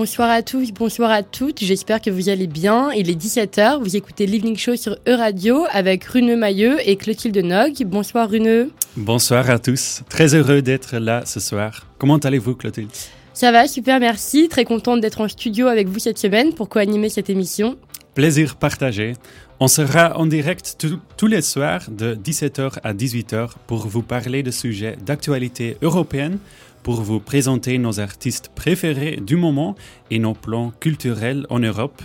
Bonsoir à tous, bonsoir à toutes, j'espère que vous allez bien. Il est 17h, vous écoutez Living Show sur E-Radio avec Rune Mailleux et Clotilde Nog. Bonsoir Rune. Bonsoir à tous, très heureux d'être là ce soir. Comment allez-vous Clotilde? Ça va, super, merci. Très contente d'être en studio avec vous cette semaine pour co-animer cette émission? Plaisir partagé. On sera en direct tous les soirs de 17h à 18h pour vous parler de sujets d'actualité européenne pour vous présenter nos artistes préférés du moment et nos plans culturels en Europe.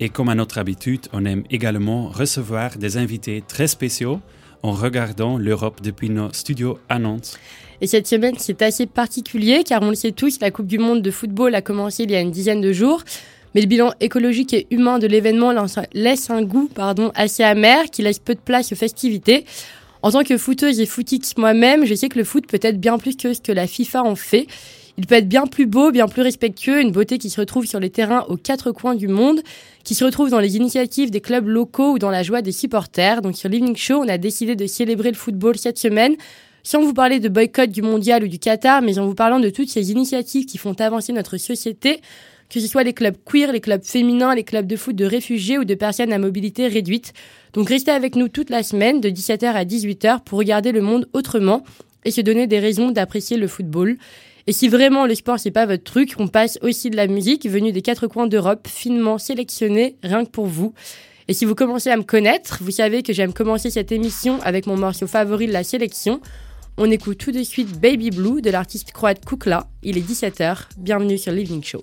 Et comme à notre habitude, on aime également recevoir des invités très spéciaux en regardant l'Europe depuis nos studios à Nantes. Et cette semaine, c'est assez particulier car on le sait tous, la Coupe du Monde de football a commencé il y a une dizaine de jours. Mais le bilan écologique et humain de l'événement laisse un goût pardon, assez amer qui laisse peu de place aux festivités. En tant que footeuse et footix moi-même, je sais que le foot peut être bien plus que ce que la FIFA en fait. Il peut être bien plus beau, bien plus respectueux, une beauté qui se retrouve sur les terrains aux quatre coins du monde, qui se retrouve dans les initiatives des clubs locaux ou dans la joie des supporters. Donc sur Living Show, on a décidé de célébrer le football cette semaine, sans vous parler de boycott du mondial ou du Qatar, mais en vous parlant de toutes ces initiatives qui font avancer notre société, que ce soit les clubs queer, les clubs féminins, les clubs de foot de réfugiés ou de personnes à mobilité réduite. Donc restez avec nous toute la semaine de 17h à 18h pour regarder le monde autrement et se donner des raisons d'apprécier le football. Et si vraiment le sport c'est pas votre truc, on passe aussi de la musique venue des quatre coins d'Europe, finement sélectionnée rien que pour vous. Et si vous commencez à me connaître, vous savez que j'aime commencer cette émission avec mon morceau favori de la sélection. On écoute tout de suite Baby Blue de l'artiste croate Kukla. Il est 17h. Bienvenue sur l'Evening Show.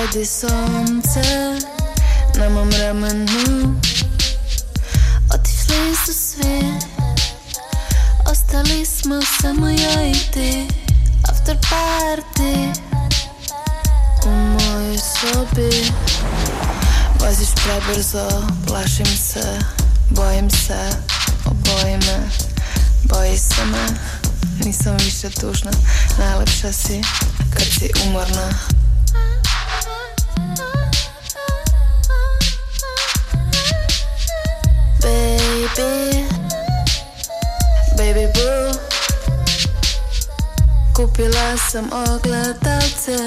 Sunce Na mom ramenu Otišli su svi Ostali smo samo ja i ti. After party. U mojoj sobi. Voziš prebrzo, plašim se Bojim se, oboji me Boji se me. Nisam više tužna Najlepša si kad si umorna Baby Baby boo. Kupila sam ogledalce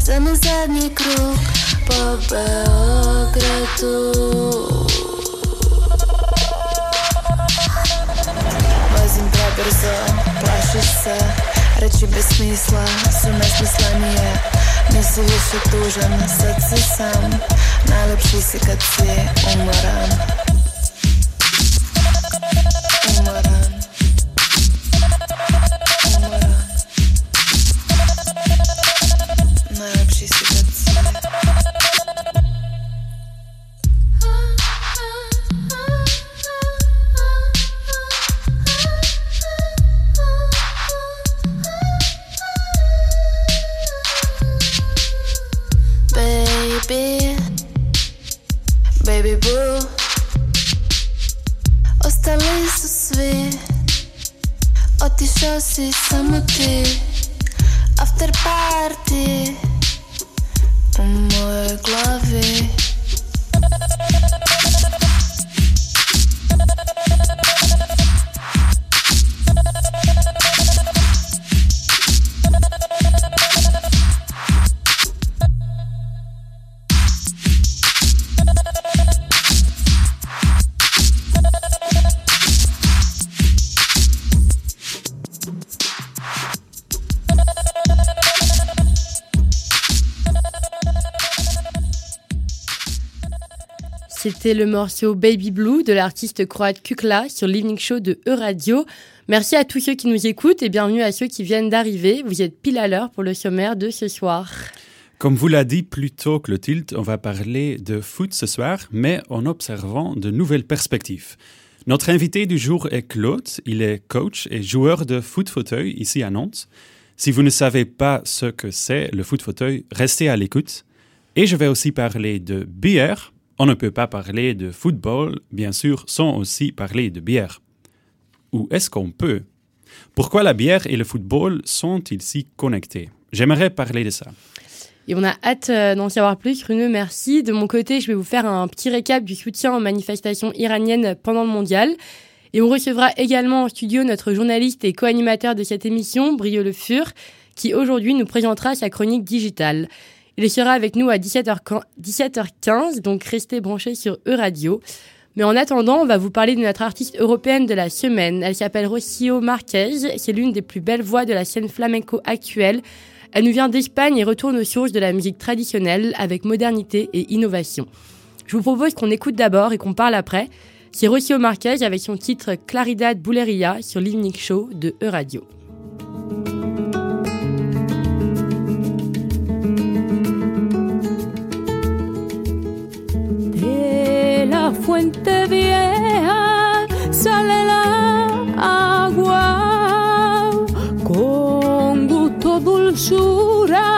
Za na zadnji krug Po Beogradu Vozim prebrzo, plašiš se. Reči bez smisla su nesmislenije Nisi više tužan, sad si sam Najlepši si kad si umoran C'était le morceau Baby Blue de l'artiste croate Kukla sur l'Evening Show de E-Radio. Merci à tous ceux qui nous écoutent et bienvenue à ceux qui viennent d'arriver. Vous êtes pile à l'heure pour le sommaire de ce soir. Comme vous l'a dit plus tôt Clotilde, on va parler de foot ce soir, mais en observant de nouvelles perspectives. Notre invité du jour est Claude. Il est coach et joueur de foot fauteuil ici à Nantes. Si vous ne savez pas ce que c'est le foot fauteuil, restez à l'écoute. Et je vais aussi parler de bière. On ne peut pas parler de football, bien sûr, sans aussi parler de bière. ou est-ce qu'on peut? Pourquoi la bière et le football sont-ils si connectés? J'aimerais parler de ça. Et on a hâte euh, d'en savoir plus. Runeux, merci. De mon côté, je vais vous faire un petit récap du soutien aux manifestations iraniennes pendant le mondial. Et on recevra également en studio notre journaliste et co-animateur de cette émission, Brio Le Fur, qui aujourd'hui nous présentera sa chronique digitale. Il sera avec nous à 17h15, donc restez branchés sur E-Radio. Mais en attendant, on va vous parler de notre artiste européenne de la semaine. Elle s'appelle Rocio Marquez. C'est l'une des plus belles voix de la scène flamenco actuelle. Elle nous vient d'Espagne et retourne aux sources de la musique traditionnelle avec modernité et innovation. Je vous propose qu'on écoute d'abord et qu'on parle après. C'est Rocio Marquez avec son titre Claridad Buleria sur l'Evening Show de E-Radio. Fuente vieja sale la agua con gusto, dulzura,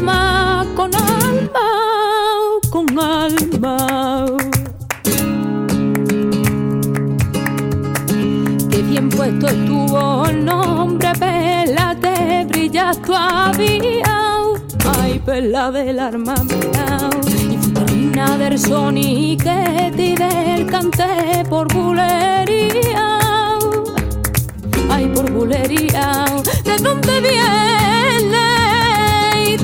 con alma, con alma. Qué bien puesto estuvo el nombre, Pélate, brillas todavía. Ay, pela del arma mía. Y futurina del Sony que te del canté por bulería. Ay, por bulería. ¿De dónde viene?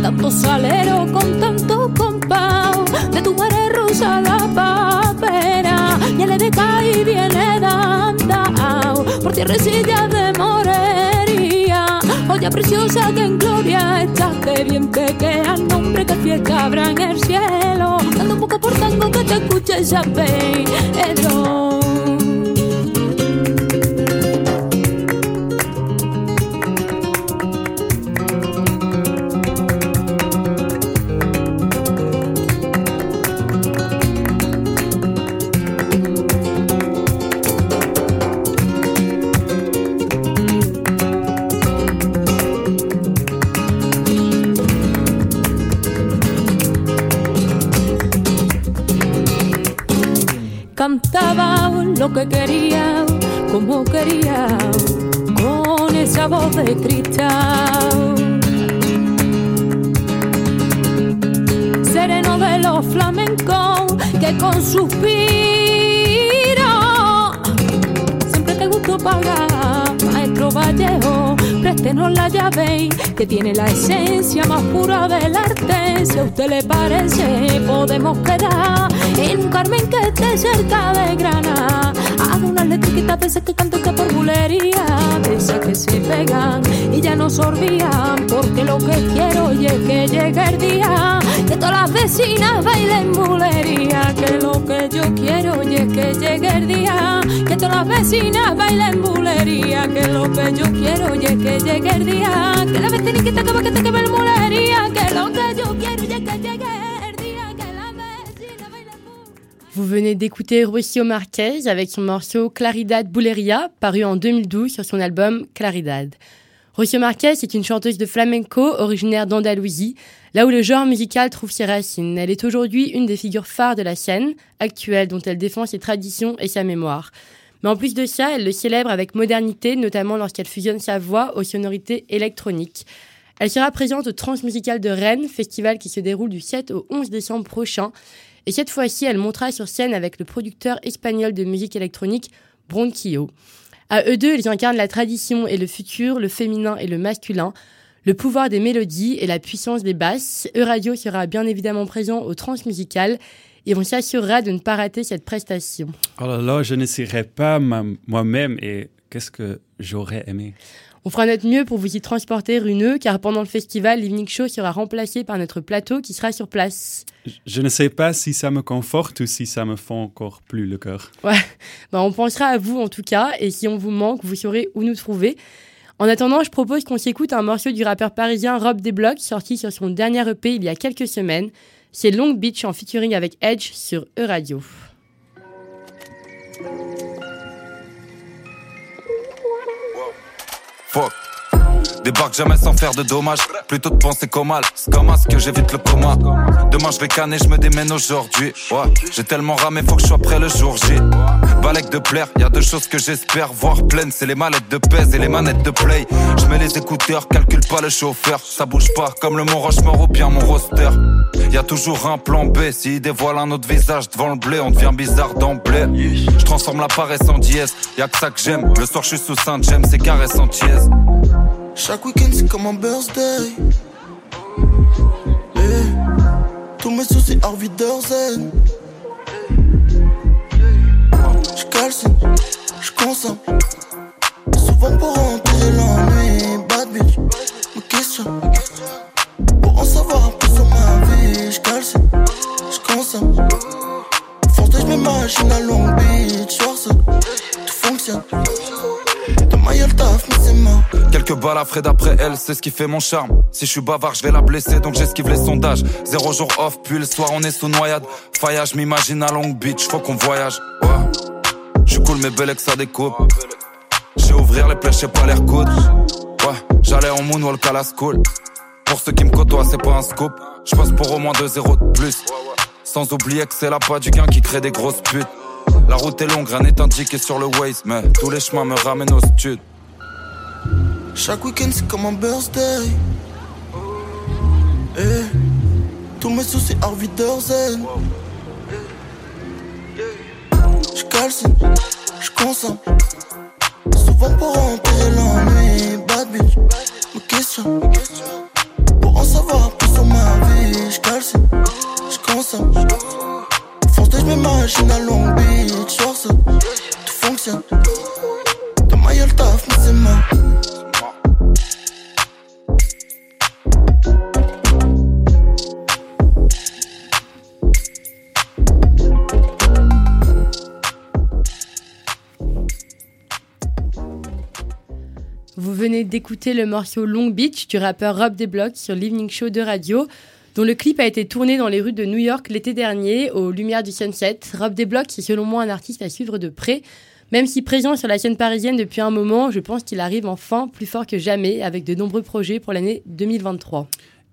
Tanto salero con tanto compao. De tu madre rosa la papera. Ya le decae y viene dandao. Por tierrecilla de morería. Joya preciosa que en gloria echaste bien pequeña nombre que fiesta habrá en el cielo. Dando un poco por tango que te escuche esa pero. Lo que quería, como quería, con esa voz de cristal. Sereno de los flamencos que con suspiro siempre te gustó pagar, maestro Vallejo, préstenos la llave que tiene la esencia más pura del arte. Si a usted le parece, podemos quedar en un Carmen que esté cerca de Granada. Hago unas letritas de esas que canto que por bulería, de que se pegan y ya no sorbían, porque lo que quiero y es que llegue el día que todas las vecinas bailen bulería, que lo que yo quiero y es que llegue el día que todas las vecinas bailen bulería, que lo que yo quiero es que llegue el día que la veciniquita que va que te queme el bulería, Vous venez d'écouter Rocio Marquez avec son morceau Claridad Buleria, paru en 2012 sur son album Claridad. Rocio Marquez est une chanteuse de flamenco originaire d'Andalousie, là où le genre musical trouve ses racines. Elle est aujourd'hui une des figures phares de la scène actuelle dont elle défend ses traditions et sa mémoire. Mais en plus de ça, elle le célèbre avec modernité, notamment lorsqu'elle fusionne sa voix aux sonorités électroniques. Elle sera présente au Transmusical de Rennes, festival qui se déroule du 7 au 11 décembre prochain. Et cette fois-ci, elle montera sur scène avec le producteur espagnol de musique électronique Bronquillo. À eux deux, ils incarnent la tradition et le futur, le féminin et le masculin, le pouvoir des mélodies et la puissance des basses. Euradio sera bien évidemment présent au Transmusical et on s'assurera de ne pas rater cette prestation. Oh là là, je ne pas moi-même et qu'est-ce que j'aurais aimé? On fera notre mieux pour vous y transporter runeux, car pendant le festival, l'Evening Show sera remplacé par notre plateau qui sera sur place. Je ne sais pas si ça me conforte ou si ça me fend encore plus le cœur. Ben, on pensera à vous en tout cas, et si on vous manque, vous saurez où nous trouver. En attendant, je propose qu'on s'écoute un morceau du rappeur parisien Rob Desblocs, sorti sur son dernier EP il y a quelques semaines. C'est Long Beach en featuring avec Edge sur E-Radio. Fuck. Débarque jamais sans faire de dommages, plutôt de penser qu'au mal. C'est comme à ce que j'évite le coma. Demain je vais canner, je me démène aujourd'hui. J'ai tellement ramé, faut que je sois prêt le jour J. Balèque de plaire, y a deux choses que j'espère voir pleines, c'est les mallettes de pèse et les manettes de play. Je mets les écouteurs, calcule pas le chauffeur, ça bouge pas comme le Mont Rochemort ou bien mon roster. Y a toujours un plan B, s'il dévoile un autre visage devant le blé, on devient bizarre d'emblée. Je transforme la paresse en dièse, y a que ça que j'aime. Le soir je suis sous Saint James, c'est caresse en tièse. Chaque week-end c'est comme un birthday. Eh, Tous mes soucis Harvey Durzen. J'calcine, j'consomme. Souvent pour remplir l'ennui. Bad bitch, me questionne. Pour en savoir un peu sur ma vie. J'calcine, j'consomme. Force j'm'imagine à Long Beach. Tout Quelques balles à d'après elle, c'est ce qui fait mon charme. Si je suis bavard, je vais la blesser, donc j'esquive les sondages. Zéro jour off, puis le soir on est sous noyade. Faillage, m'imagine à Long Beach, faut qu'on voyage. Ouais. Je cool, mais belle que ça découpe. J'ai ouvrir les plaies, j'ai pas l'air coude. Ouais, j'allais en moonwalk à la school. Pour ceux qui me côtoient, c'est pas un scoop. Je passe pour au moins 2 zéros de plus. Sans oublier que c'est la pas du gain qui crée des grosses putes. La route est longue, rien n'est indiqué sur le Waze, mais tous les chemins me ramènent au stud. Chaque week-end c'est comme un birthday. Eh, tous mes soucis Harvey Durzen. J'calcine, j'consomme. Souvent pour remplir l'ennui. Bad bitch, me questionne. Pour en savoir peu sur ma vie. J'calcine, j'consomme. Force Vous venez d'écouter le morceau Long Beach du rappeur Rob Desblocs sur l'Evening Show de radio, dont le clip a été tourné dans les rues de New York l'été dernier, aux lumières du sunset. Rob Desblocs est selon moi un artiste à suivre de près. Même si présent sur la scène parisienne depuis un moment, je pense qu'il arrive enfin plus fort que jamais avec de nombreux projets pour l'année 2023.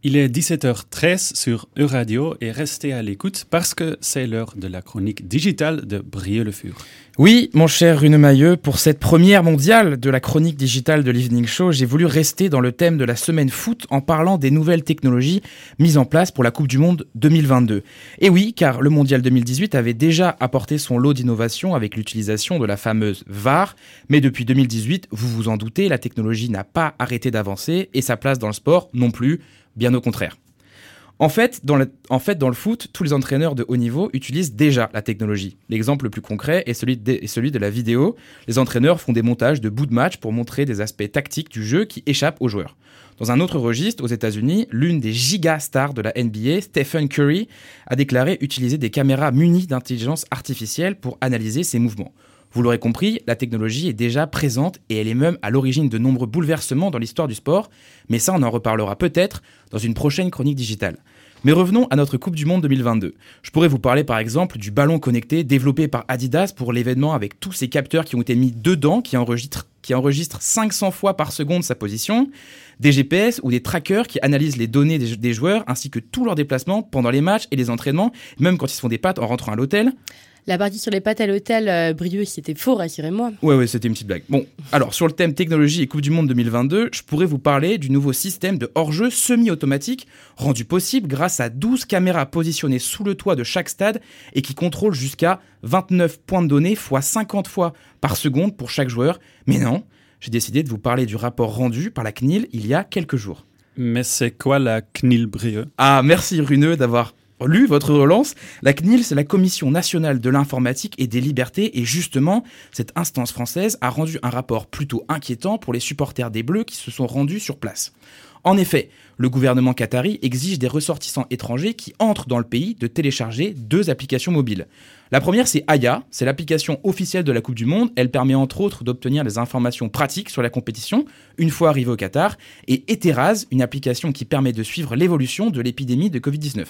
Il est 17h13 sur Euradio et restez à l'écoute parce que c'est l'heure de la chronique digitale de Brieux le Fur. Oui, mon cher Rune Mailleux, pour cette première mondiale de la chronique digitale de l'Evening Show, j'ai voulu rester dans le thème de la semaine foot en parlant des nouvelles technologies mises en place pour la Coupe du Monde 2022. Et oui, car le mondial 2018 avait déjà apporté son lot d'innovations avec l'utilisation de la fameuse VAR, mais depuis 2018, vous vous en doutez, la technologie n'a pas arrêté d'avancer et sa place dans le sport non plus, bien au contraire. En fait, dans le, foot, tous les entraîneurs de haut niveau utilisent déjà la technologie. L'exemple le plus concret est celui, de, est celui de la vidéo. Les entraîneurs font des montages de bouts de match pour montrer des aspects tactiques du jeu qui échappent aux joueurs. Dans un autre registre, aux États-Unis, l'une des giga stars de la NBA, Stephen Curry, a déclaré utiliser des caméras munies d'intelligence artificielle pour analyser ses mouvements. Vous l'aurez compris, la technologie est déjà présente et elle est même à l'origine de nombreux bouleversements dans l'histoire du sport, mais ça on en reparlera peut-être dans une prochaine chronique digitale. Mais revenons à notre Coupe du Monde 2022. Je pourrais vous parler par exemple du ballon connecté développé par Adidas pour l'événement avec tous ces capteurs qui ont été mis dedans, qui enregistrent, qui enregistrent 500 fois par seconde sa position, des GPS ou des trackers qui analysent les données des, des joueurs ainsi que tous leurs déplacements pendant les matchs et les entraînements, même quand ils se font des pattes en rentrant à l'hôtel. La partie sur les pattes à l'hôtel, euh, Brieux, c'était faux, rassurez-moi. Ouais, ouais, c'était une petite blague. Bon, alors sur le thème technologie et Coupe du Monde 2022, je pourrais vous parler du nouveau système de hors-jeu semi-automatique rendu possible grâce à 12 caméras positionnées sous le toit de chaque stade et qui contrôlent jusqu'à 29 points de données fois 50 fois par seconde pour chaque joueur. Mais non, j'ai décidé de vous parler du rapport rendu par la CNIL il y a quelques jours. Mais c'est quoi la CNIL Brieux? Ah, merci Runeux d'avoir lu votre relance. La CNIL, c'est la Commission nationale de l'informatique et des libertés. Et justement, cette instance française a rendu un rapport plutôt inquiétant pour les supporters des Bleus qui se sont rendus sur place. En effet, le gouvernement qatari exige des ressortissants étrangers qui entrent dans le pays de télécharger deux applications mobiles. La première, c'est Aya, c'est l'application officielle de la Coupe du Monde. Elle permet entre autres d'obtenir des informations pratiques sur la compétition une fois arrivé au Qatar. Et Eteraz, une application qui permet de suivre l'évolution de l'épidémie de Covid-19.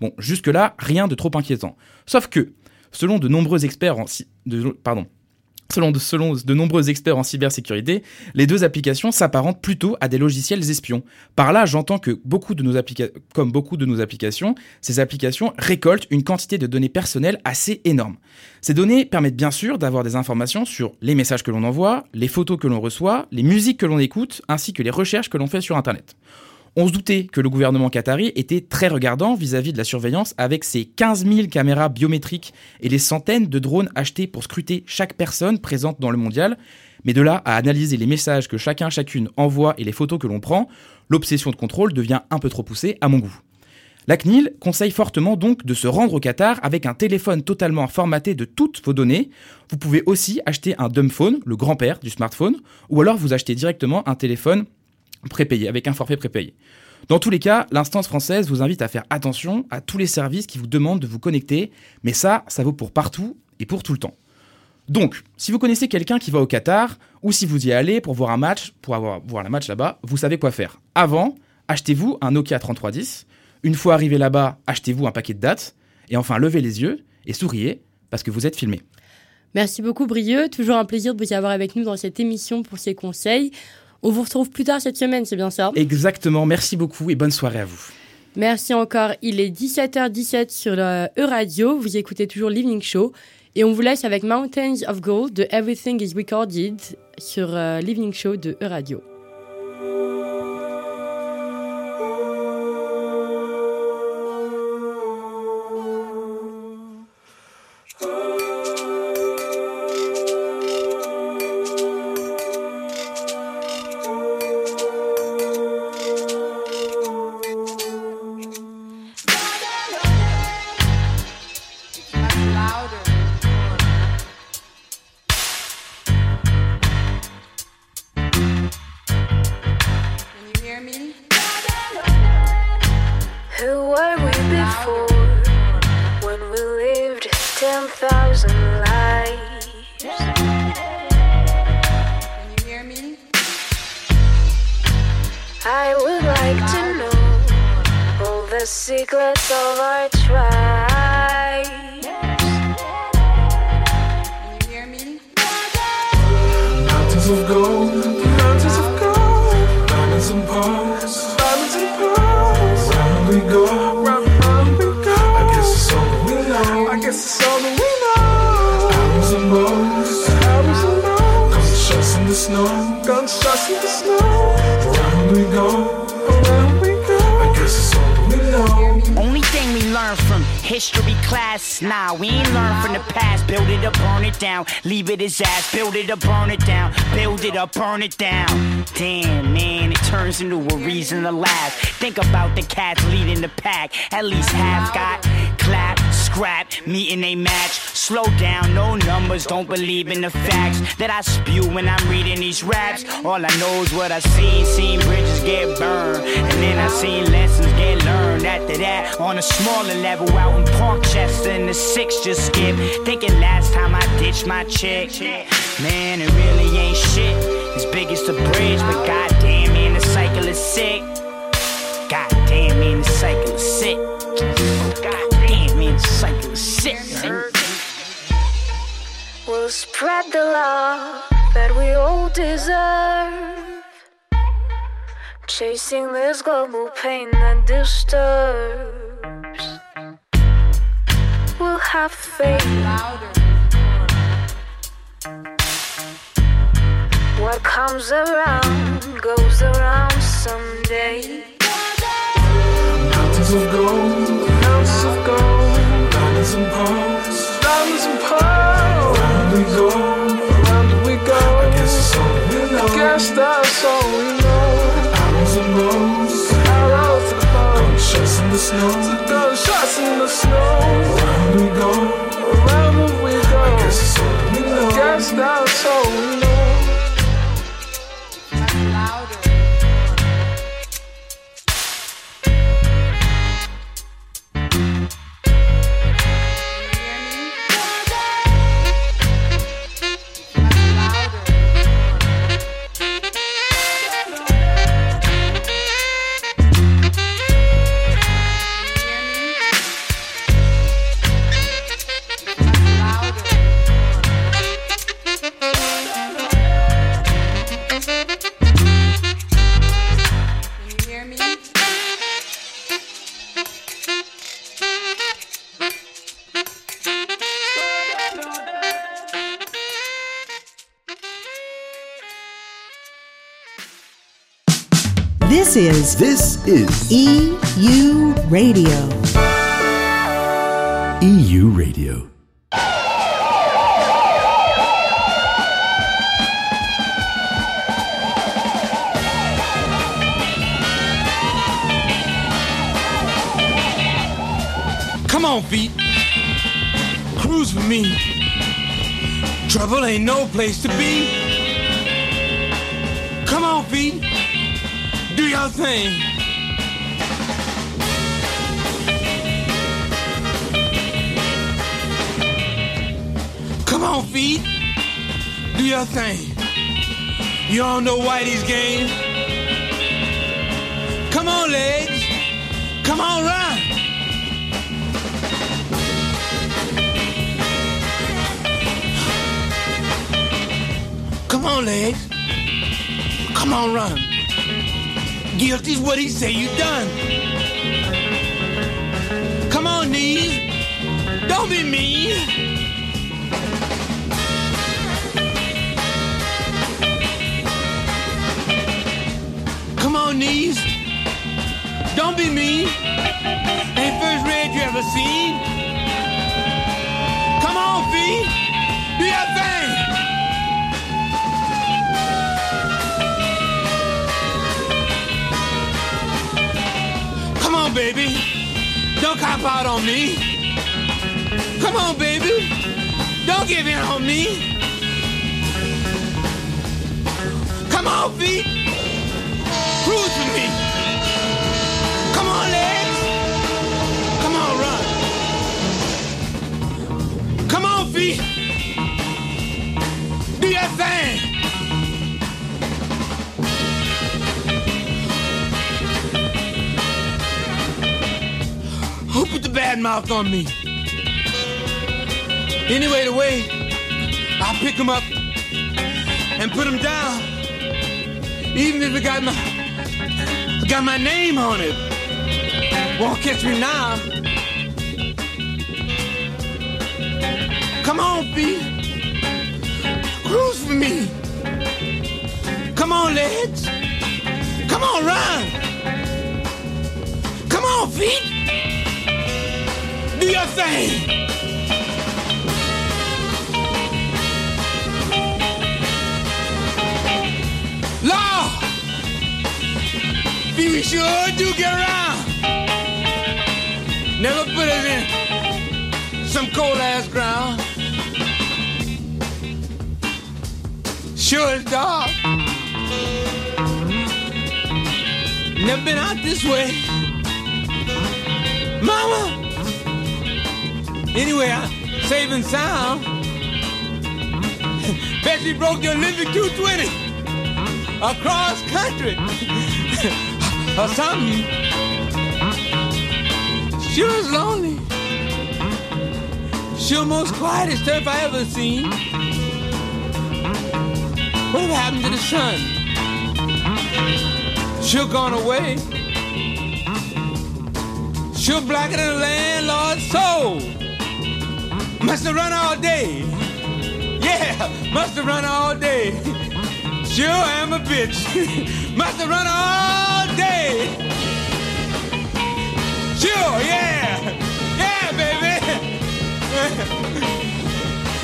Bon, jusque-là, rien de trop inquiétant. Sauf que, selon de nombreux experts en... Nombreux experts en cybersécurité, les deux applications s'apparentent plutôt à des logiciels espions. Par là, j'entends que beaucoup de nos comme beaucoup de nos applications, ces applications récoltent une quantité de données personnelles assez énorme. Ces données permettent bien sûr d'avoir des informations sur les messages que l'on envoie, les photos que l'on reçoit, les musiques que l'on écoute, ainsi que les recherches que l'on fait sur Internet. On se doutait que le gouvernement qatari était très regardant vis-à-vis de la surveillance avec ses 15 000 caméras biométriques et les centaines de drones achetés pour scruter chaque personne présente dans le mondial. Mais de là à analyser les messages que chacun chacune envoie et les photos que l'on prend, l'obsession de contrôle devient un peu trop poussée à mon goût. La CNIL conseille fortement donc de se rendre au Qatar avec un téléphone totalement formaté de toutes vos données. Vous pouvez aussi acheter un dumb phone, le grand-père du smartphone, ou alors vous achetez directement un téléphone prépayé, avec un forfait prépayé. Dans tous les cas, l'instance française vous invite à faire attention à tous les services qui vous demandent de vous connecter, mais ça, ça vaut pour partout et pour tout le temps. Donc, si vous connaissez quelqu'un qui va au Qatar, ou si vous y allez pour voir un match, pour avoir, voir la match là-bas, vous savez quoi faire. Avant, achetez-vous un Nokia 3310. Une fois arrivé là-bas, achetez-vous un paquet de dates. Et enfin, levez les yeux et souriez parce que vous êtes filmé. Merci beaucoup, Brieux. Toujours un plaisir de vous y avoir avec nous dans cette émission pour ces conseils. On vous retrouve plus tard cette semaine, c'est bien ça Exactement, merci beaucoup et bonne soirée à vous. Merci encore, il est 17h17 sur E-Radio, vous écoutez toujours Living Show et on vous laisse avec Mountains of Gold de Everything is Recorded sur euh, Living Show de E-Radio. the secret of our tribe. Can you hear me? Mountains of gold. Leave it as ass, build it up, burn it down. Build it up, burn it down. Damn, man, it turns into a reason to laugh. Think about the cats leading the pack. At least half got clap, scrap, meeting a match. Slow down, no numbers, don't believe in the facts that I spew when I'm reading these raps. All I know is what I seen, seen bridges get burned. And then I seen lessons get learned. After that, on a smaller level, out in Parkchester in the six just skip. Thinking last time I ditched my chick. Man, it really ain't shit. As big as the bridge, but goddamn, man, the cycle is sick. Goddamn, man, the cycle is sick. Goddamn, man, the cycle is sick. We'll spread the love that we all deserve. Chasing this global pain that disturbs. Have faith. What comes around goes around someday. Mountains of gold, mountains of gold, diamonds and pearls, diamonds and pearls. Around we go, around we go. I guess that's all we know. I guess that's all we know. the snow. Took those shots in the snow. Around we go. Around we go. I guess it's all we know. Gassed out, so we This is This is EU Radio. EU Radio. Come on, feet. Cruise with me. Trouble ain't no place to be. Come on, feet. Do your thing. Come on, feet. Do your thing. You don't know Whitey's game. Come on, legs. Come on, run. Come on, legs. Come on, run. Guilty's what he say you done. Come on, knees. Don't be mean. Come on, knees. Don't be mean. Ain't first rate you ever seen. Come on, feet. Baby. Don't cop out on me. Come on, baby. Don't give in on me. Come on, feet. Mouth on me? Anyway, the way I pick him up and put him down, even if it got my got my name on it, won't catch me now. Come on, B. Cruise for me. Come on, legs. Come on, run. Come on, feet. Do your thing. Law. We sure do get around. Never put us in some cold ass ground. Sure is dark. Never been out this way. Mama! Anyway, I'm and sound. Bet broke the Olympic 220 across country or something. Sure is lonely. Sure most quietest turf I ever seen. What happened to the sun? Sure gone away. Sure blacker than a landlord's soul. Must have run all day. Yeah, must have run all day. Sure am a bitch. must have run all day. Sure, yeah. Yeah, baby.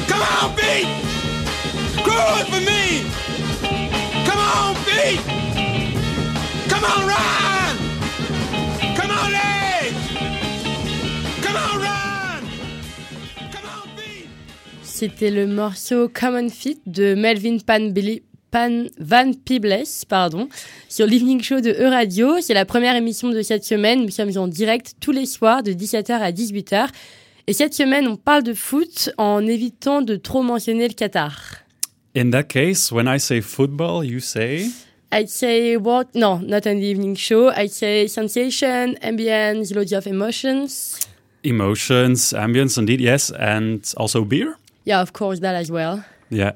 Come on, beat. Cruise for me. Come on, beat. Come on, run. Come on, legs. Come on, run. C'était le morceau Common Fit de Melvin Pan, Van Peebles, pardon, sur l'Evening Show de E-Radio. C'est la première émission de cette semaine. Nous sommes en direct tous les soirs de 17h à 18h. Et cette semaine, on parle de foot en évitant de trop mentionner le Qatar. In that case, when I say football, you say? I'd say what? No, not on the evening show. I'd say sensation, ambience, loads of emotions. Emotions, ambience, indeed, yes, and also beer. Yeah, of course, that as well. Yeah.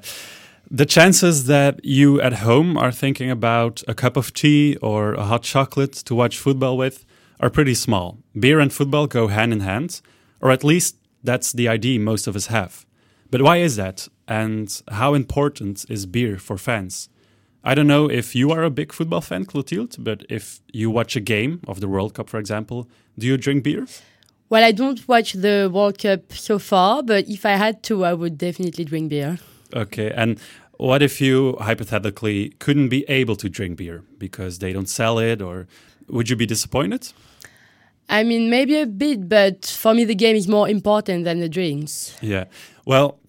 The chances that you at home are thinking about a cup of tea or a hot chocolate to watch football with are pretty small. Beer and football go hand in hand, or at least that's the idea most of us have. But why is that? And how important is beer for fans? I don't know if you are a big football fan, Clotilde, but if you watch a game of the World Cup, for example, do you drink beer? Well, I don't watch the World Cup so far, but if I had to, I would definitely drink beer. Okay, and what if you hypothetically couldn't be able to drink beer because they don't sell it, or would you be disappointed? I mean, maybe a bit, but for me, the game is more important than the drinks. Yeah. Well,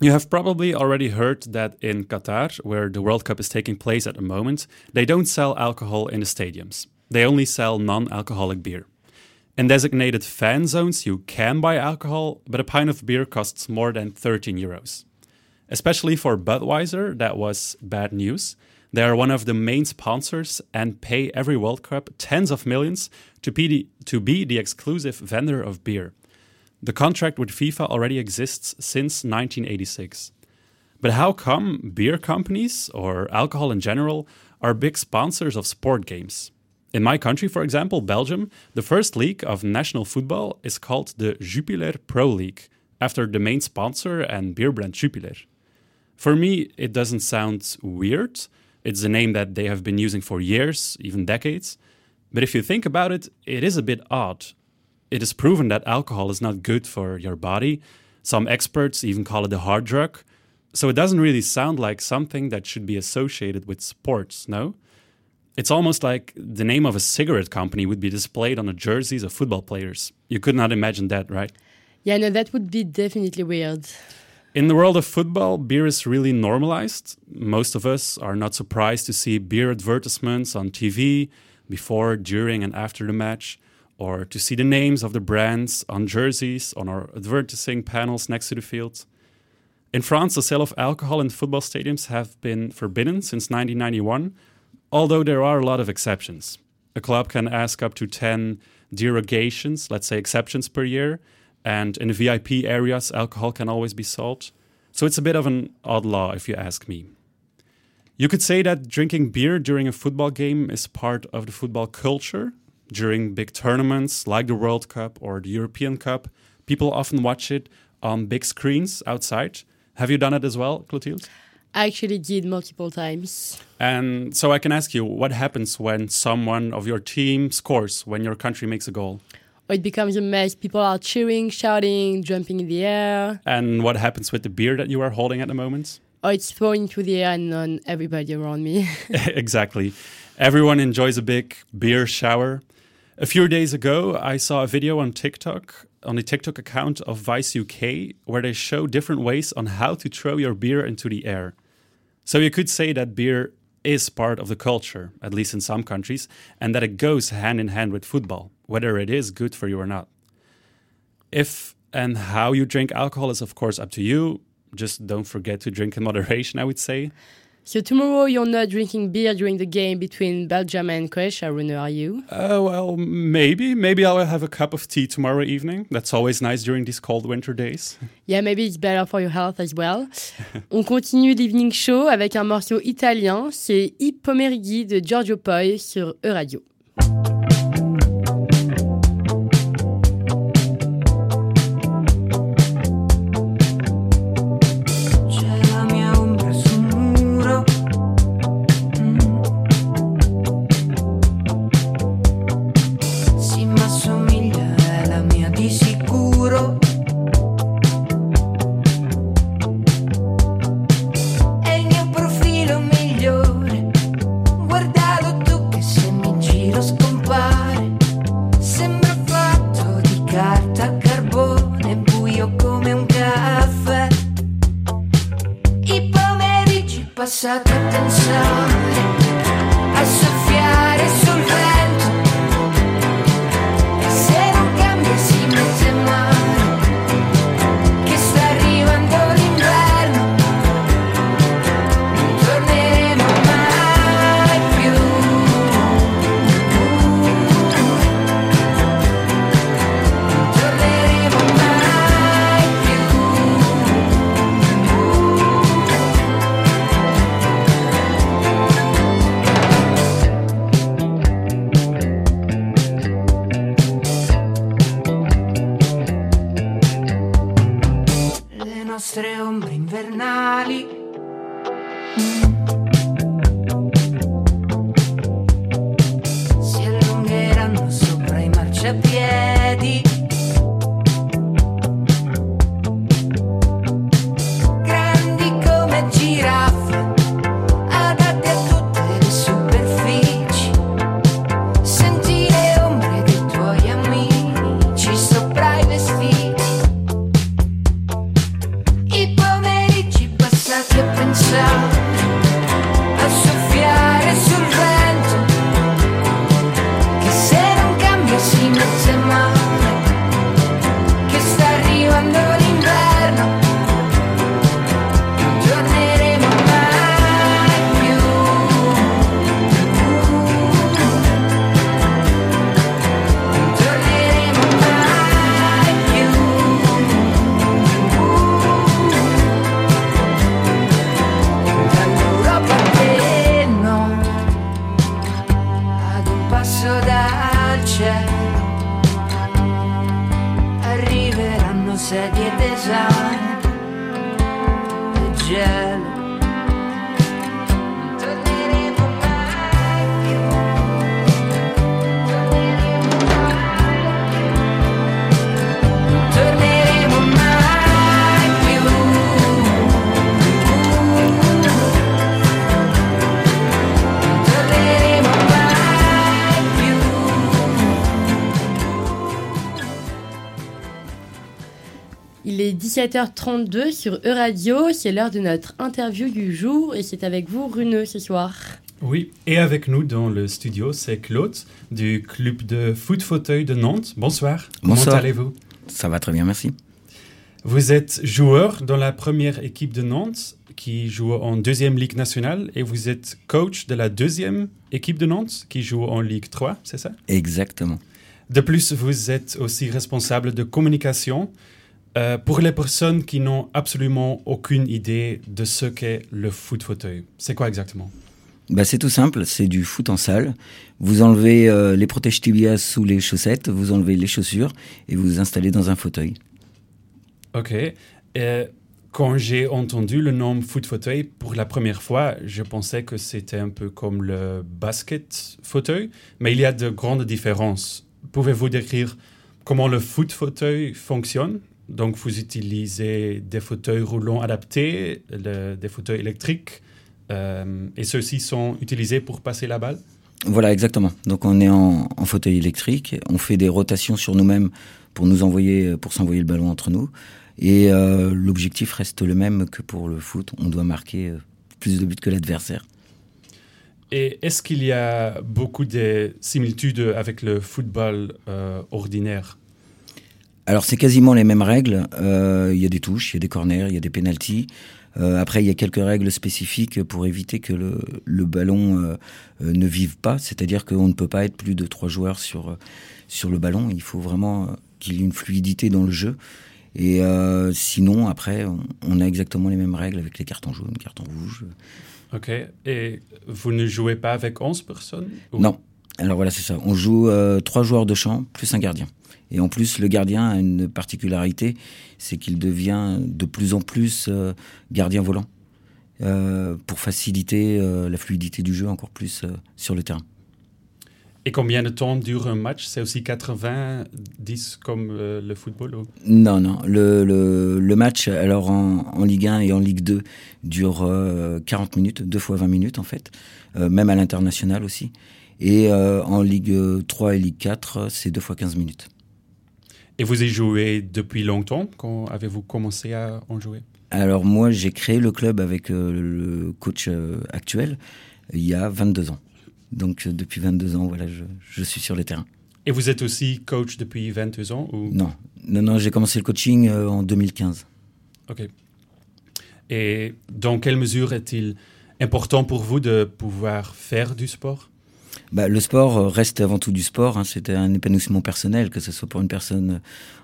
you have probably already heard that in Qatar, where the World Cup is taking place at the moment, they don't sell alcohol in the stadiums. They only sell non alcoholic beer. In designated fan zones, you can buy alcohol, but a pint of beer costs more than 13 euros. Especially for Budweiser, that was bad news. They are one of the main sponsors and pay every World Cup tens of millions to be the, to be the exclusive vendor of beer. The contract with FIFA already exists since 1986. But how come beer companies, or alcohol in general, are big sponsors of sport games? In my country, for example, Belgium, the first league of national football is called the Jupiler Pro League, after the main sponsor and beer brand Jupiler. For me, it doesn't sound weird. It's a name that they have been using for years, even decades. But if you think about it, it is a bit odd. It is proven that alcohol is not good for your body. Some experts even call it a hard drug. So it doesn't really sound like something that should be associated with sports, no? It's almost like the name of a cigarette company would be displayed on the jerseys of football players. You could not imagine that, right? Yeah, no, that would be definitely weird. In the world of football, beer is really normalized. Most of us are not surprised to see beer advertisements on TV before, during, and after the match, or to see the names of the brands on jerseys on our advertising panels next to the field. In France, the sale of alcohol in football stadiums have been forbidden since 1991, although there are a lot of exceptions. A club can ask up to 10 derogations, let's say exceptions per year, and in VIP areas, alcohol can always be sold. So it's a bit of an odd law, if you ask me. You could say that drinking beer during a football game is part of the football culture. During big tournaments like the World Cup or the European Cup, people often watch it on big screens outside. Have you done it as well, Clotilde? I actually did multiple times. And so I can ask you, what happens when someone of your team scores, when your country makes a goal? Oh, it becomes a mess. People are cheering, shouting, jumping in the air. And what happens with the beer that you are holding at the moment? Oh, it's thrown into the air and on everybody around me. exactly. Everyone enjoys a big beer shower. A few days ago, I saw a video on TikTok, on the TikTok account of Vice UK, where they show different ways on how to throw your beer into the air. So you could say that beer is part of the culture, at least in some countries, and that it goes hand in hand with football, whether it is good for you or not. If and how you drink alcohol is, of course, up to you. Just don't forget to drink in moderation, I would say. So tomorrow you're not drinking beer during the game between Belgium and Croatia, Rune, are you? Uh, well, maybe. Maybe I'll have a cup of tea tomorrow evening. That's always nice during these cold winter days. Yeah, maybe it's better for your health as well. On continue l'evening show avec un morceau italien, c'est I Pomerighi de Giorgio Poi sur E-Radio. 17h32 sur Euradio, c'est l'heure de notre interview du jour et c'est avec vous Runeux ce soir. Oui, et avec nous dans le studio, c'est Claude du club de foot fauteuil de Nantes. Bonsoir. Bonsoir. Comment allez-vous? Ça va très bien, merci. Vous êtes joueur dans la première équipe de Nantes qui joue en deuxième ligue nationale et vous êtes coach de la deuxième équipe de Nantes qui joue en Ligue 3, c'est ça? Exactement. De plus, vous êtes aussi responsable de communication euh, pour les personnes qui n'ont absolument aucune idée de ce qu'est le foot fauteuil. C'est quoi exactement? Bah, c'est tout simple, c'est du foot en salle. Vous enlevez euh, les protèges tibias sous les chaussettes, vous enlevez les chaussures et vous vous installez dans un fauteuil. Ok. Et quand j'ai entendu le nom foot fauteuil pour la première fois, je pensais que c'était un peu comme le basket fauteuil, mais il y a de grandes différences. Pouvez-vous décrire comment le foot fauteuil fonctionne? Donc, vous utilisez des fauteuils roulants adaptés, le- des fauteuils électriques, euh, et ceux-ci sont utilisés pour passer la balle? Voilà, exactement. Donc on est en, en fauteuil électrique, on fait des rotations sur nous-mêmes pour nous envoyer, pour s'envoyer le ballon entre nous. Et euh, l'objectif reste le même que pour le foot. On doit marquer euh, plus de buts que l'adversaire. Et est-ce qu'il y a beaucoup de similitudes avec le football euh, ordinaire? Alors c'est quasiment les mêmes règles. Euh, Il y a des touches, il y a des corners, il y a des pénalties. Euh, après, il y a quelques règles spécifiques pour éviter que le, le ballon euh, euh, ne vive pas. C'est-à-dire qu'on ne peut pas être plus de trois joueurs sur, euh, sur le ballon. Il faut vraiment qu'il y ait une fluidité dans le jeu. Et euh, sinon, après, on, on a exactement les mêmes règles avec les cartons jaunes, cartons rouges. Ok. Et vous ne jouez pas avec 11 personnes ou- Non. Alors voilà, c'est ça. On joue euh, trois joueurs de champ plus un gardien. Et en plus, le gardien a une particularité, c'est qu'il devient de plus en plus euh, gardien volant euh, pour faciliter euh, la fluidité du jeu encore plus sur le terrain. Et combien de temps dure un match? C'est aussi 90 comme euh, le football ou- Non, non. Le, le, le match, alors en, en Ligue 1 et en Ligue 2, dure euh, 40 minutes, deux fois 20 minutes en fait, même à l'international aussi. Et en Ligue 3 et Ligue 4, c'est deux fois 15 minutes. Et vous y jouez depuis longtemps? Quand avez-vous commencé à en jouer? Alors moi, j'ai créé le club avec euh, le coach euh, actuel il y a 22 ans. Donc euh, depuis 22 ans, voilà, je, je suis sur le terrain. Et vous êtes aussi coach depuis 22 ans ou... Non, non, non, j'ai commencé le coaching euh, en 2015. Ok. Et dans quelle mesure est-il important pour vous de pouvoir faire du sport? Bah, le sport euh, reste avant tout du sport. Hein. C'est un épanouissement personnel, que ce soit pour une personne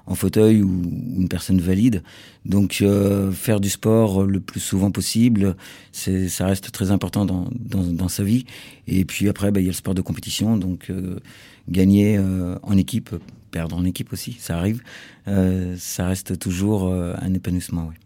en fauteuil ou une personne valide. Donc, euh, faire du sport le plus souvent possible, ça reste très important dans, dans, dans sa vie. Et puis après, bah, il y a le sport de compétition. Donc, euh, gagner euh, en équipe, perdre en équipe aussi, ça arrive. Euh, ça reste toujours euh, un épanouissement. Oui.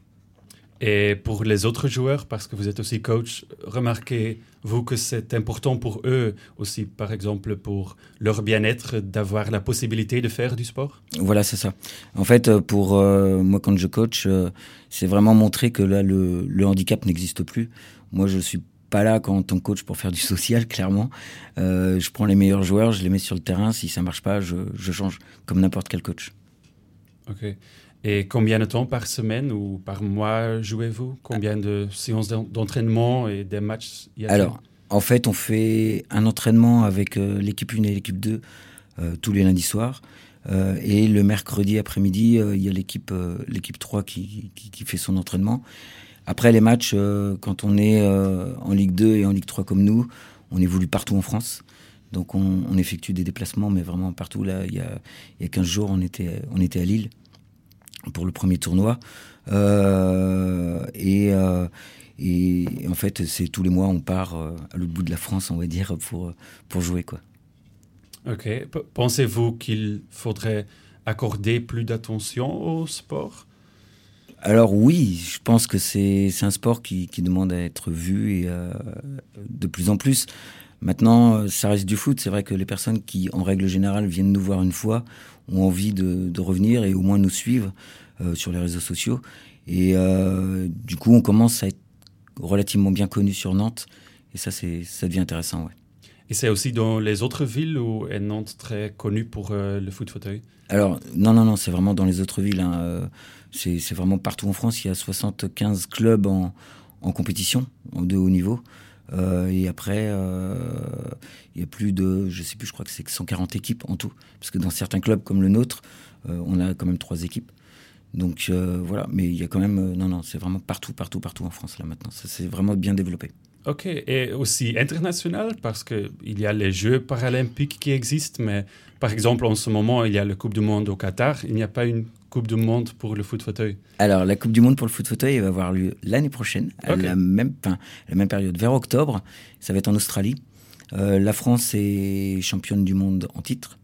Et pour les autres joueurs, parce que vous êtes aussi coach, remarquez-vous que c'est important pour eux aussi, par exemple, pour leur bien-être, d'avoir la possibilité de faire du sport? Voilà, c'est ça. En fait, euh, pour euh, moi, quand je coach, euh, c'est vraiment montrer que là, le, le handicap n'existe plus. Moi, je suis pas là quand, en tant que coach pour faire du social, clairement. Euh, je prends les meilleurs joueurs, je les mets sur le terrain. Si ça marche pas, je, je change, comme n'importe quel coach. Ok. Et combien de temps par semaine ou par mois jouez-vous? Combien de séances d'en- d'entraînement et des matchs y a-t-il? Alors, en fait, on fait un entraînement avec euh, l'équipe 1 et l'équipe 2 euh, tous les lundis soirs. Euh, et le mercredi après-midi, il y a l'équipe l'équipe 3 qui, qui, fait son entraînement. Après les matchs, quand on est en Ligue 2 et en Ligue 3 comme nous, on évolue partout en France. Donc on, effectue des déplacements, mais vraiment partout. Là, il y a, y a 15 jours, on était, on était à Lille pour le premier tournoi. Euh, et, euh, et en fait, c'est tous les mois, on part euh, à l'autre bout de la France, on va dire, pour, pour jouer. Quoi. Ok. Pensez-vous qu'il faudrait accorder plus d'attention au sport? Alors oui, je pense que c'est c'est un sport qui, qui demande à être vu et euh, de plus en plus. Maintenant, euh, ça reste du foot. C'est vrai que les personnes qui, en règle générale, viennent nous voir une fois, ont envie de, de revenir et au moins nous suivre euh, sur les réseaux sociaux. Et euh, du coup, on commence à être relativement bien connu sur Nantes. Et ça, c'est ça devient intéressant. Ouais. Et c'est aussi dans les autres villes où est Nantes très connue pour euh, le foot fauteuil? Alors, non, non, non, c'est vraiment dans les autres villes. hein. C'est c'est vraiment partout en France. Il y a 75 clubs en, en compétition de haut niveau. Euh, et après, euh, il y a plus de, je sais plus, je crois que c'est 140 équipes en tout. Parce que dans certains clubs comme le nôtre, euh, on a quand même trois équipes. Donc voilà, mais il y a quand même, non, non, c'est vraiment partout, partout, partout en France là maintenant. Ça c'est vraiment bien développé. Ok, et aussi international, parce qu'il y a les Jeux paralympiques qui existent, mais par exemple, en ce moment, il y a la Coupe du Monde au Qatar. Il n'y a pas une Coupe du Monde pour le foot fauteuil. Alors, la Coupe du Monde pour le foot fauteuil elle va avoir lieu l'année prochaine, à la, même, enfin, la même période, vers octobre. Ça va être en Australie. Euh, la France est championne du monde en titre.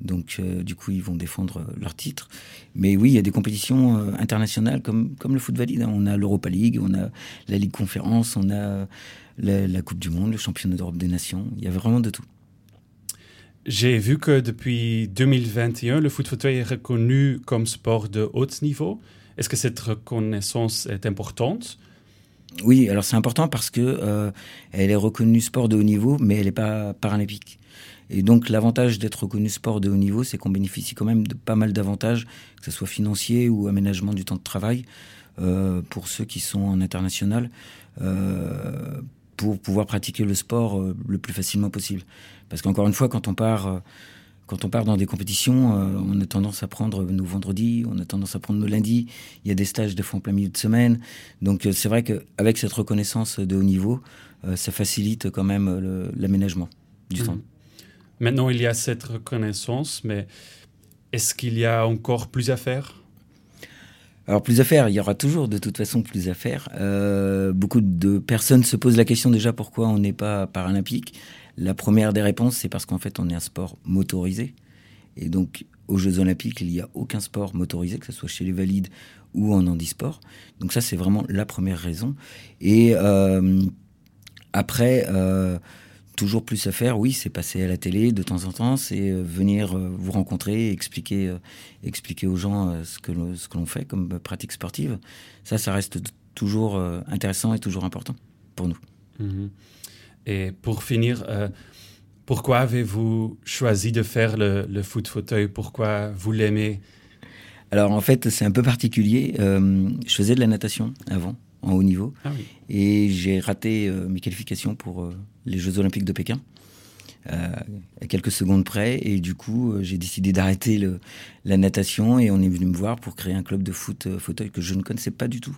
Donc, euh, du coup, ils vont défendre leur titre. Mais oui, il y a des compétitions euh, internationales comme, comme le foot valide. hein. On a l'Europa League, on a la Ligue Conférence, on a la, la Coupe du Monde, le championnat d'Europe des Nations. Il y a vraiment de tout. J'ai vu que depuis 2021, le foot fauteuil est reconnu comme sport de haut niveau. Est-ce que cette reconnaissance est importante? Oui, alors c'est important parce que euh, elle est reconnue sport de haut niveau, mais elle n'est pas paralympique. Et donc l'avantage d'être reconnu sport de haut niveau, c'est qu'on bénéficie quand même de pas mal d'avantages, que ce soit financier ou aménagement du temps de travail, euh, pour ceux qui sont en international, euh, pour pouvoir pratiquer le sport euh, le plus facilement possible. Parce qu'encore une fois, quand on part... euh, quand on part dans des compétitions, euh, on a tendance à prendre nos vendredis, on a tendance à prendre nos lundis. Il y a des stages de fois en plein milieu de semaine. Donc euh, c'est vrai qu'avec cette reconnaissance de haut niveau, euh, ça facilite quand même l'aménagement du temps. Mhm. Maintenant, il y a cette reconnaissance, mais est-ce qu'il y a encore plus à faire? Alors plus à faire, il y aura toujours de toute façon plus à faire. Euh, beaucoup de personnes se posent la question déjà pourquoi on n'est pas paralympique? La première des réponses, c'est parce qu'en fait on est un sport motorisé. Et donc aux Jeux olympiques, il n'y a aucun sport motorisé, que ce soit chez les valides ou en handisport. Donc ça, c'est vraiment la première raison. Et euh, après, euh, toujours plus à faire, oui, c'est passer à la télé de temps en temps, c'est euh, venir euh, vous rencontrer, expliquer, euh, expliquer aux gens ce que l'on- ce que l'on fait comme pratique sportive. Ça, ça reste toujours intéressant et toujours important pour nous. Mhm. Et pour finir, euh, pourquoi avez-vous choisi de faire le, le foot fauteuil? Pourquoi vous l'aimez? Alors en fait, c'est un peu particulier. Euh, je faisais de la natation avant, en haut niveau, Ah oui. et j'ai raté euh, mes qualifications pour euh, les Jeux Olympiques de Pékin. euh, à quelques secondes près et du coup j'ai décidé d'arrêter la natation et on est venu me voir pour créer un club de foot fauteuil que je ne connaissais pas du tout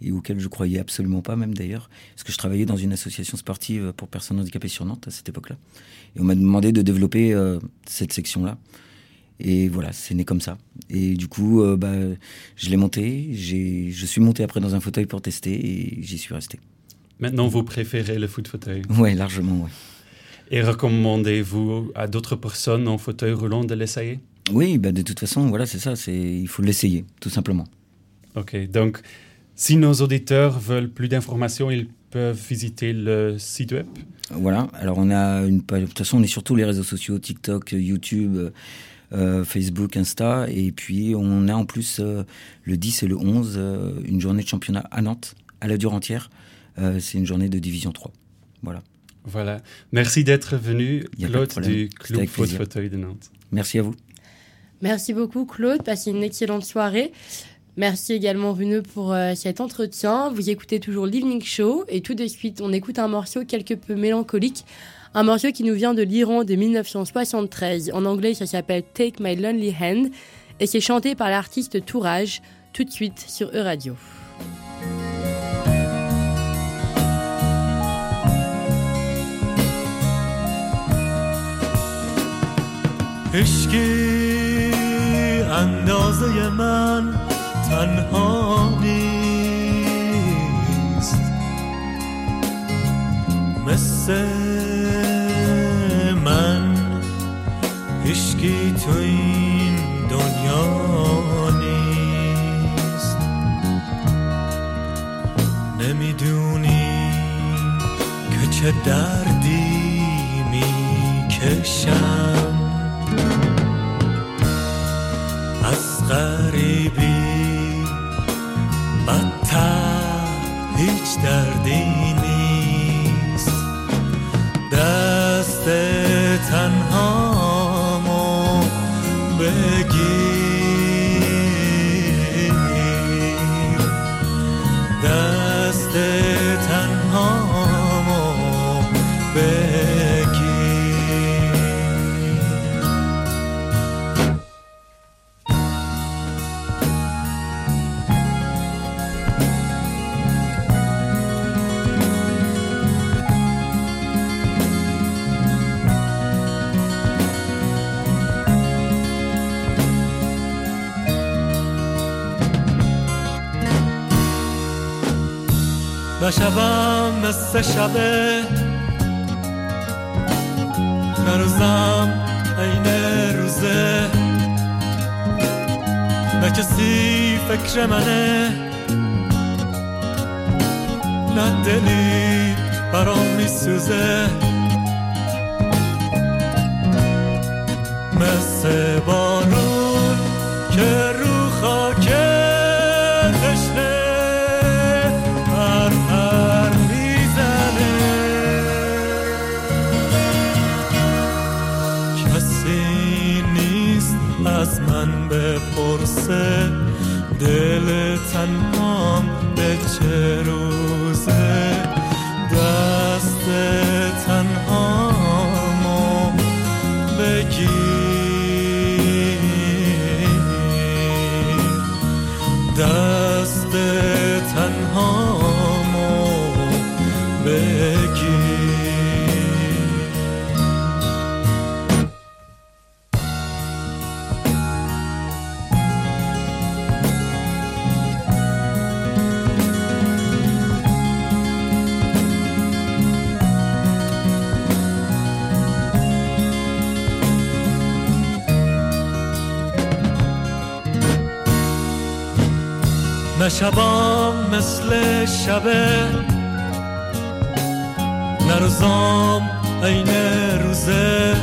et auquel je croyais absolument pas même d'ailleurs parce que je travaillais dans une association sportive pour personnes handicapées sur Nantes à cette époque-là et on m'a demandé de développer cette section-là et voilà, c'est né comme ça. Et du coup, euh, bah, je l'ai monté. Je suis monté après dans un fauteuil pour tester et j'y suis resté. Maintenant, vous préférez le foot fauteuil? Ouais, largement, ouais. Et recommandez-vous à d'autres personnes en fauteuil roulant de l'essayer? Oui, bah, de toute façon, voilà, c'est ça. Il faut l'essayer, tout simplement. Ok, donc si nos auditeurs veulent plus d'informations, ils peuvent visiter le site web? Voilà. Alors on a une page. De toute façon, on est sur tous les réseaux sociaux TikTok, YouTube, euh, Facebook, Insta, et puis on a en plus euh, le 10 et le 11 euh, une journée de championnat à Nantes, à la dure entière. Euh, c'est une journée de division 3. Voilà. Voilà. Merci d'être venu, Claude du Club Foot. Fauteuil de Nantes. Merci à vous. Merci beaucoup Claude, passez une excellente soirée. Merci également Runeux pour euh, cet entretien. Vous écoutez toujours l'Evening Show et tout de suite on écoute un morceau quelque peu mélancolique. Un morceau qui nous vient de l'Iran de 1973. En anglais ça s'appelle Take My Lonely Hand et c'est chanté par l'artiste Tourage tout de suite sur E-Radio. عشقی اندازه من تنها نیست مثل عشقی تو این دنیا نیست. نمی‌دونی که چه دردی می‌کشم. از غریبی بدتر هیچ دردی شبه نه روزم عین روزه. نه کسی فکر منه نه دلی برام میسوزه. دل تنهام به چه روزه شبام مثل شبه نه روزام عین روزه.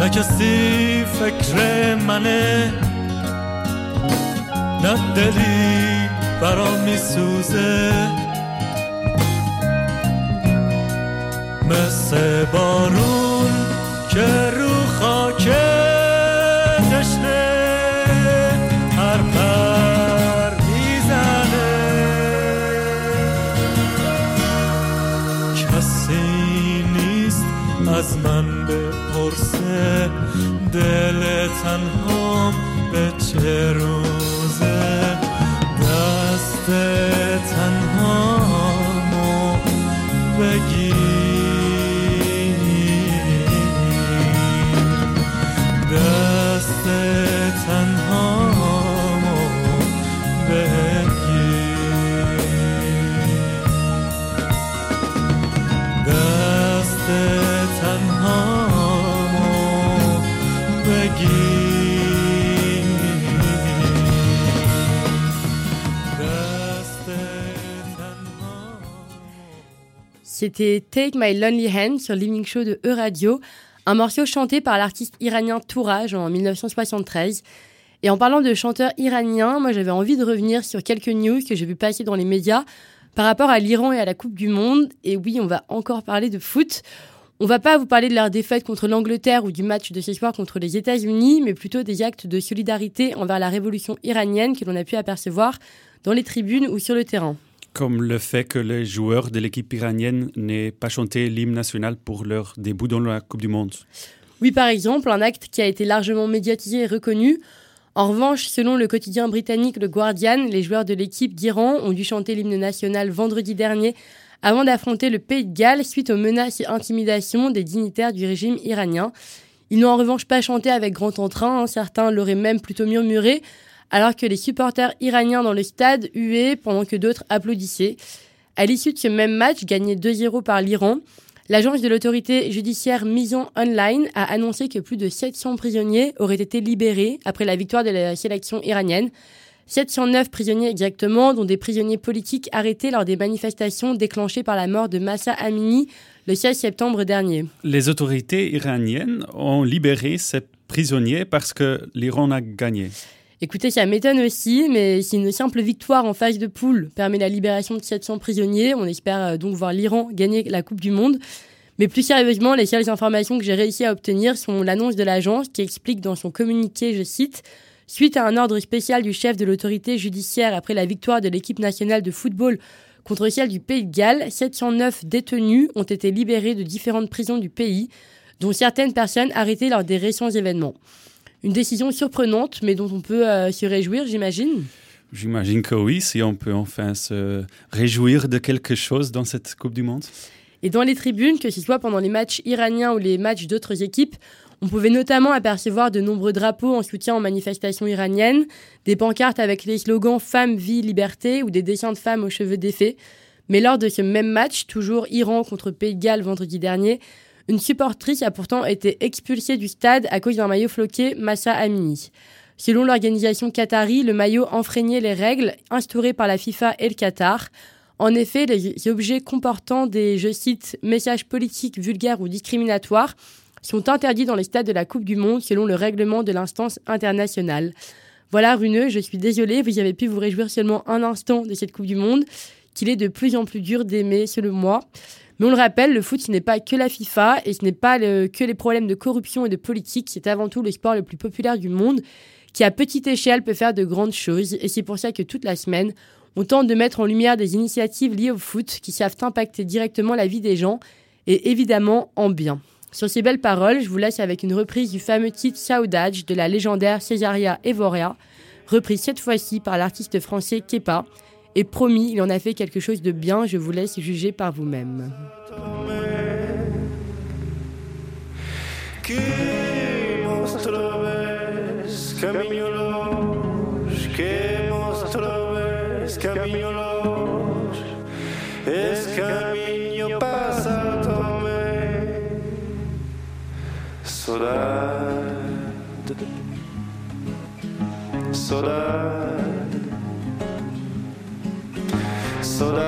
نه کسی فکر منه نه دلی برام میسوزه. مثل بارون که رو delet C'était Take My Lonely Hand sur l'Evening Show de E-Radio, un morceau chanté par l'artiste iranien Tourage en 1973. Et en parlant de chanteurs iraniens, moi j'avais envie de revenir sur quelques news que j'ai vu passer dans les médias par rapport à l'Iran et à la Coupe du Monde. Et oui, on va encore parler de foot. On va pas vous parler de leur défaite contre l'Angleterre ou du match de ce soir contre les États-Unis, mais plutôt des actes de solidarité envers la révolution iranienne que l'on a pu apercevoir dans les tribunes ou sur le terrain. Comme le fait que les joueurs de l'équipe iranienne n'aient pas chanté l'hymne national pour leur début dans la Coupe du Monde. Oui, par exemple, un acte qui a été largement médiatisé et reconnu. En revanche, selon le quotidien britannique The Guardian, les joueurs de l'équipe d'Iran ont dû chanter l'hymne national vendredi dernier avant d'affronter le Pays de Galles suite aux menaces et intimidations des dignitaires du régime iranien. Ils n'ont en revanche pas chanté avec grand entrain, hein. certains l'auraient même plutôt murmuré, alors que les supporters iraniens dans le stade huaient pendant que d'autres applaudissaient. À l'issue de ce même match, gagné 2-0 par l'Iran, l'agence de l'autorité judiciaire Mission Online a annoncé que plus de 700 prisonniers auraient été libérés après la victoire de la sélection iranienne. 709 prisonniers exactement, dont des prisonniers politiques arrêtés lors des manifestations déclenchées par la mort de Massa Amini le 16 septembre dernier. Les autorités iraniennes ont libéré ces prisonniers parce que l'Iran a gagné. Écoutez, ça m'étonne aussi, mais si une simple victoire en phase de poule permet la libération de 700 prisonniers, on espère euh, donc voir l'Iran gagner la Coupe du Monde. Mais plus sérieusement, les seules informations que j'ai réussi à obtenir sont l'annonce de l'agence qui explique dans son communiqué, je cite, Suite à un ordre spécial du chef de l'autorité judiciaire après la victoire de l'équipe nationale de football contre celle du Pays de Galles, 709 détenus ont été libérés de différentes prisons du pays, dont certaines personnes arrêtées lors des récents événements. Une décision surprenante, mais dont on peut euh, se réjouir, j'imagine. J'imagine que oui, si on peut enfin se réjouir de quelque chose dans cette Coupe du Monde. Et dans les tribunes, que ce soit pendant les matchs iraniens ou les matchs d'autres équipes, on pouvait notamment apercevoir de nombreux drapeaux en soutien aux manifestations iraniennes, des pancartes avec les slogans Femmes, vie, liberté ou des dessins de femmes aux cheveux défaits. Mais lors de ce même match, toujours Iran contre Pays de Galles vendredi dernier, une supportrice a pourtant été expulsée du stade à cause d'un maillot floqué Massa Amini. Selon l'organisation qatari, le maillot enfreignait les règles instaurées par la FIFA et le Qatar. En effet, les objets comportant des, je cite, messages politiques vulgaires ou discriminatoires sont interdits dans les stades de la Coupe du Monde selon le règlement de l'instance internationale. Voilà, Runeux, je suis désolée, vous avez pu vous réjouir seulement un instant de cette Coupe du Monde, qu'il est de plus en plus dur d'aimer, selon moi. Mais on le rappelle, le foot, ce n'est pas que la FIFA et ce n'est pas que les problèmes de corruption et de politique, c'est avant tout le sport le plus populaire du monde qui, à petite échelle, peut faire de grandes choses. Et c'est pour ça que toute la semaine, on tente de mettre en lumière des initiatives liées au foot qui savent impacter directement la vie des gens et évidemment en bien. Sur ces belles paroles, je vous laisse avec une reprise du fameux titre Saudade de la légendaire Césaria Evorea, reprise cette fois-ci par l'artiste français Kepa. Et promis, il en a fait quelque chose de bien, je vous laisse juger par vous-même. Saudade, saudade,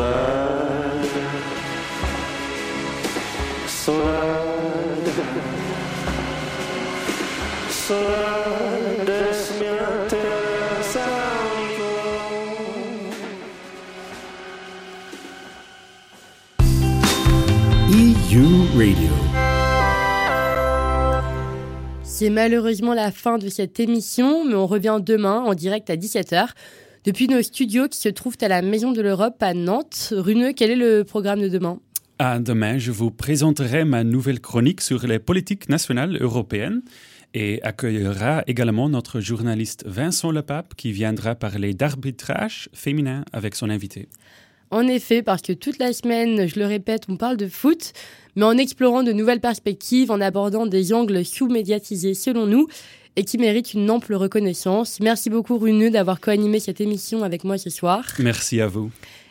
Radio. C'est malheureusement la fin de cette émission, mais on revient demain en direct à 17h. Depuis nos studios qui se trouvent à la Maison de l'Europe à Nantes. Runeux, quel est le programme de demain? À demain, je vous présenterai ma nouvelle chronique sur les politiques nationales européennes et accueillera également notre journaliste Vincent Lepape qui viendra parler d'arbitrage féminin avec son invité. En effet, parce que toute la semaine, je le répète, on parle de foot, mais en explorant de nouvelles perspectives, en abordant des angles sous-médiatisés selon nous et qui méritent une ample reconnaissance. Merci beaucoup Runeux d'avoir co-animé cette émission avec moi ce soir. Merci à vous.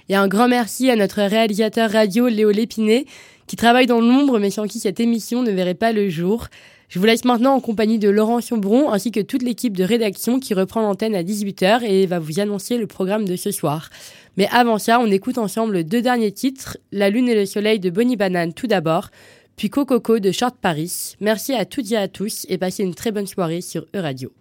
Et un grand merci à notre réalisateur radio Léo Lépiné qui travaille dans l'ombre mais sans qui cette émission ne verrait pas le jour. Je vous laisse maintenant en compagnie de Laurent Sionbron ainsi que toute l'équipe de rédaction qui reprend l'antenne à 18h et va vous annoncer le programme de ce soir. Mais avant ça, on écoute ensemble deux derniers titres, La Lune et le Soleil de Bonnie Banane tout d'abord, puis Cococo de Short Paris. Merci à toutes et à tous et passez une très bonne soirée sur Euradio.